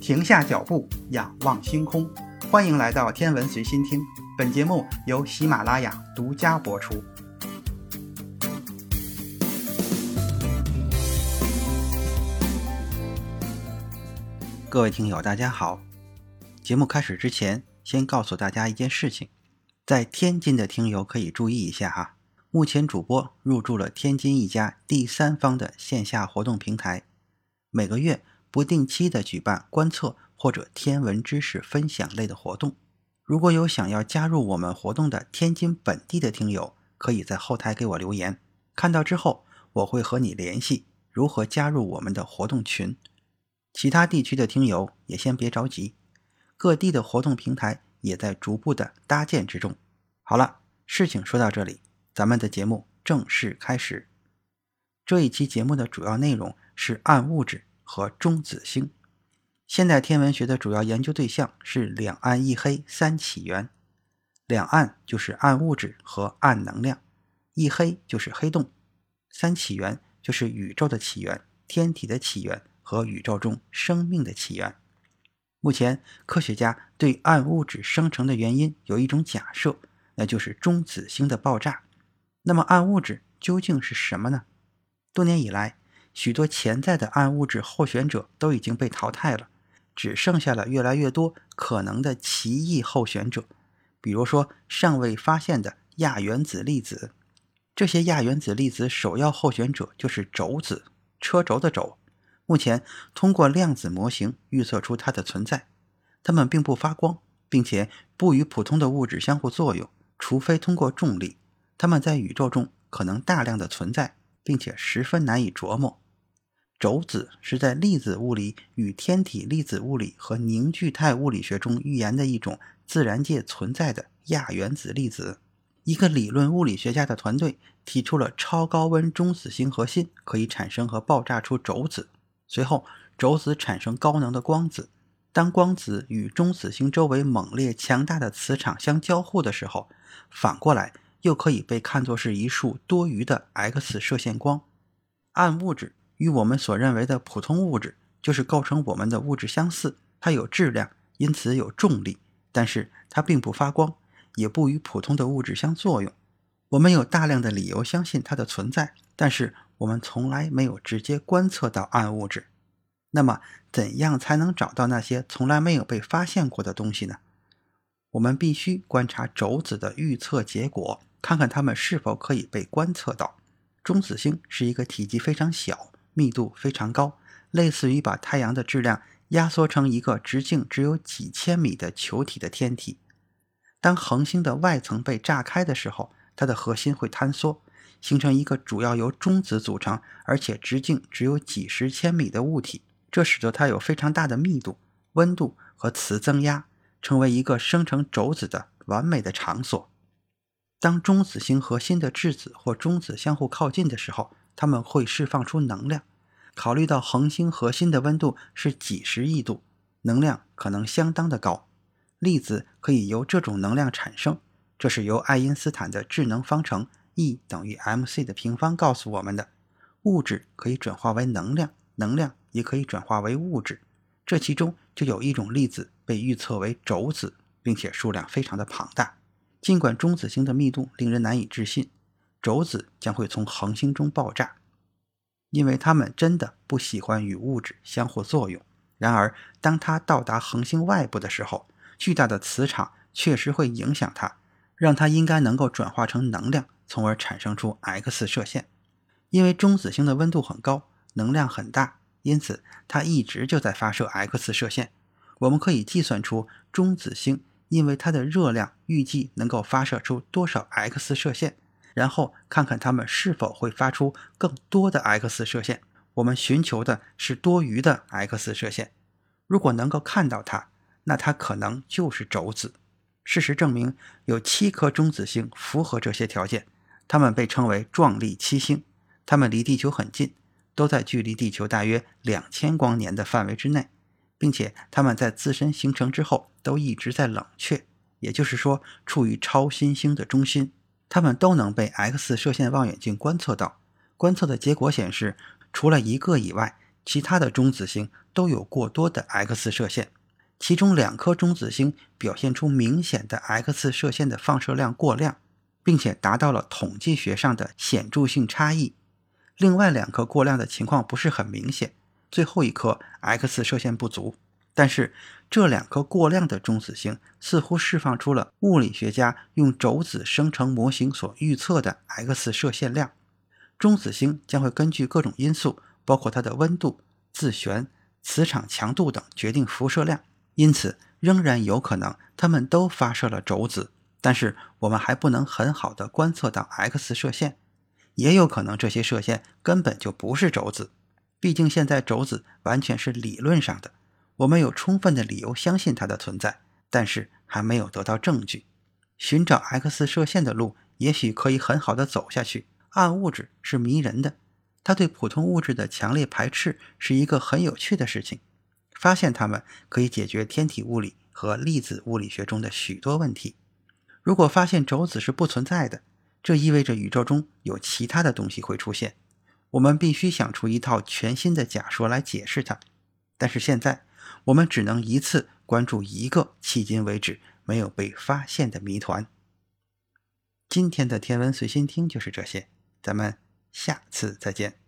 停下脚步，仰望星空。欢迎来到天文随心听，本节目由喜马拉雅独家播出。各位听友，大家好。节目开始之前，先告诉大家一件事情：在天津的听友可以注意一下哈。目前主播入驻了天津一家第三方的线下活动平台，每个月。不定期的举办观测或者天文知识分享类的活动，如果有想要加入我们活动的天津本地的听友，可以在后台给我留言，看到之后我会和你联系如何加入我们的活动群。其他地区的听友也先别着急，各地的活动平台也在逐步的搭建之中。好了，事情说到这里，咱们的节目正式开始。这一期节目的主要内容是暗物质。和中子星，现代天文学的主要研究对象是两暗一黑三起源。两暗就是暗物质和暗能量，一黑就是黑洞，三起源就是宇宙的起源、天体的起源和宇宙中生命的起源。目前，科学家对暗物质生成的原因有一种假设，那就是中子星的爆炸。那么，暗物质究竟是什么呢？多年以来，许多潜在的暗物质候选者都已经被淘汰了，只剩下了越来越多可能的奇异候选者，比如说尚未发现的亚原子粒子。这些亚原子粒子首要候选者就是轴子，车轴的轴。目前通过量子模型预测出它的存在。它们并不发光，并且不与普通的物质相互作用，除非通过重力。它们在宇宙中可能大量的存在，并且十分难以琢磨。轴子是在粒子物理与天体粒子物理和凝聚态物理学中预言的一种自然界存在的亚原子粒子。一个理论物理学家的团队提出了超高温中子星核心可以产生和爆炸出轴子，随后轴子产生高能的光子。当光子与中子星周围猛烈强大的磁场相交互的时候，反过来又可以被看作是一束多余的 X 射线光。暗物质。与我们所认为的普通物质，就是构成我们的物质相似，它有质量，因此有重力，但是它并不发光，也不与普通的物质相作用。我们有大量的理由相信它的存在，但是我们从来没有直接观测到暗物质。那么，怎样才能找到那些从来没有被发现过的东西呢？我们必须观察轴子的预测结果，看看它们是否可以被观测到。中子星是一个体积非常小。密度非常高，类似于把太阳的质量压缩成一个直径只有几千米的球体的天体。当恒星的外层被炸开的时候，它的核心会坍缩，形成一个主要由中子组成，而且直径只有几十千米的物体。这使得它有非常大的密度、温度和磁增压，成为一个生成轴子的完美的场所。当中子星核心的质子或中子相互靠近的时候，它们会释放出能量。考虑到恒星核心的温度是几十亿度，能量可能相当的高，粒子可以由这种能量产生。这是由爱因斯坦的质能方程 E 等于 mc 的平方告诉我们的。物质可以转化为能量，能量也可以转化为物质。这其中就有一种粒子被预测为轴子，并且数量非常的庞大。尽管中子星的密度令人难以置信。轴子将会从恒星中爆炸，因为它们真的不喜欢与物质相互作用。然而，当它到达恒星外部的时候，巨大的磁场确实会影响它，让它应该能够转化成能量，从而产生出 X 射线。因为中子星的温度很高，能量很大，因此它一直就在发射 X 射线。我们可以计算出中子星因为它的热量预计能够发射出多少 X 射线。然后看看它们是否会发出更多的 X 射线。我们寻求的是多余的 X 射线。如果能够看到它，那它可能就是轴子。事实证明，有七颗中子星符合这些条件，它们被称为壮丽七星。它们离地球很近，都在距离地球大约两千光年的范围之内，并且它们在自身形成之后都一直在冷却，也就是说，处于超新星的中心。它们都能被 X 射线望远镜观测到。观测的结果显示，除了一个以外，其他的中子星都有过多的 X 射线，其中两颗中子星表现出明显的 X 射线的放射量过量，并且达到了统计学上的显著性差异。另外两颗过量的情况不是很明显，最后一颗 X 射线不足。但是这两颗过量的中子星似乎释放出了物理学家用轴子生成模型所预测的 X 射线量。中子星将会根据各种因素，包括它的温度、自旋、磁场强度等决定辐射量。因此，仍然有可能它们都发射了轴子，但是我们还不能很好的观测到 X 射线。也有可能这些射线根本就不是轴子，毕竟现在轴子完全是理论上的。我们有充分的理由相信它的存在，但是还没有得到证据。寻找 X 射线的路也许可以很好的走下去。暗物质是迷人的，它对普通物质的强烈排斥是一个很有趣的事情。发现它们可以解决天体物理和粒子物理学中的许多问题。如果发现轴子是不存在的，这意味着宇宙中有其他的东西会出现。我们必须想出一套全新的假说来解释它。但是现在。我们只能一次关注一个迄今为止没有被发现的谜团。今天的天文随心听就是这些，咱们下次再见。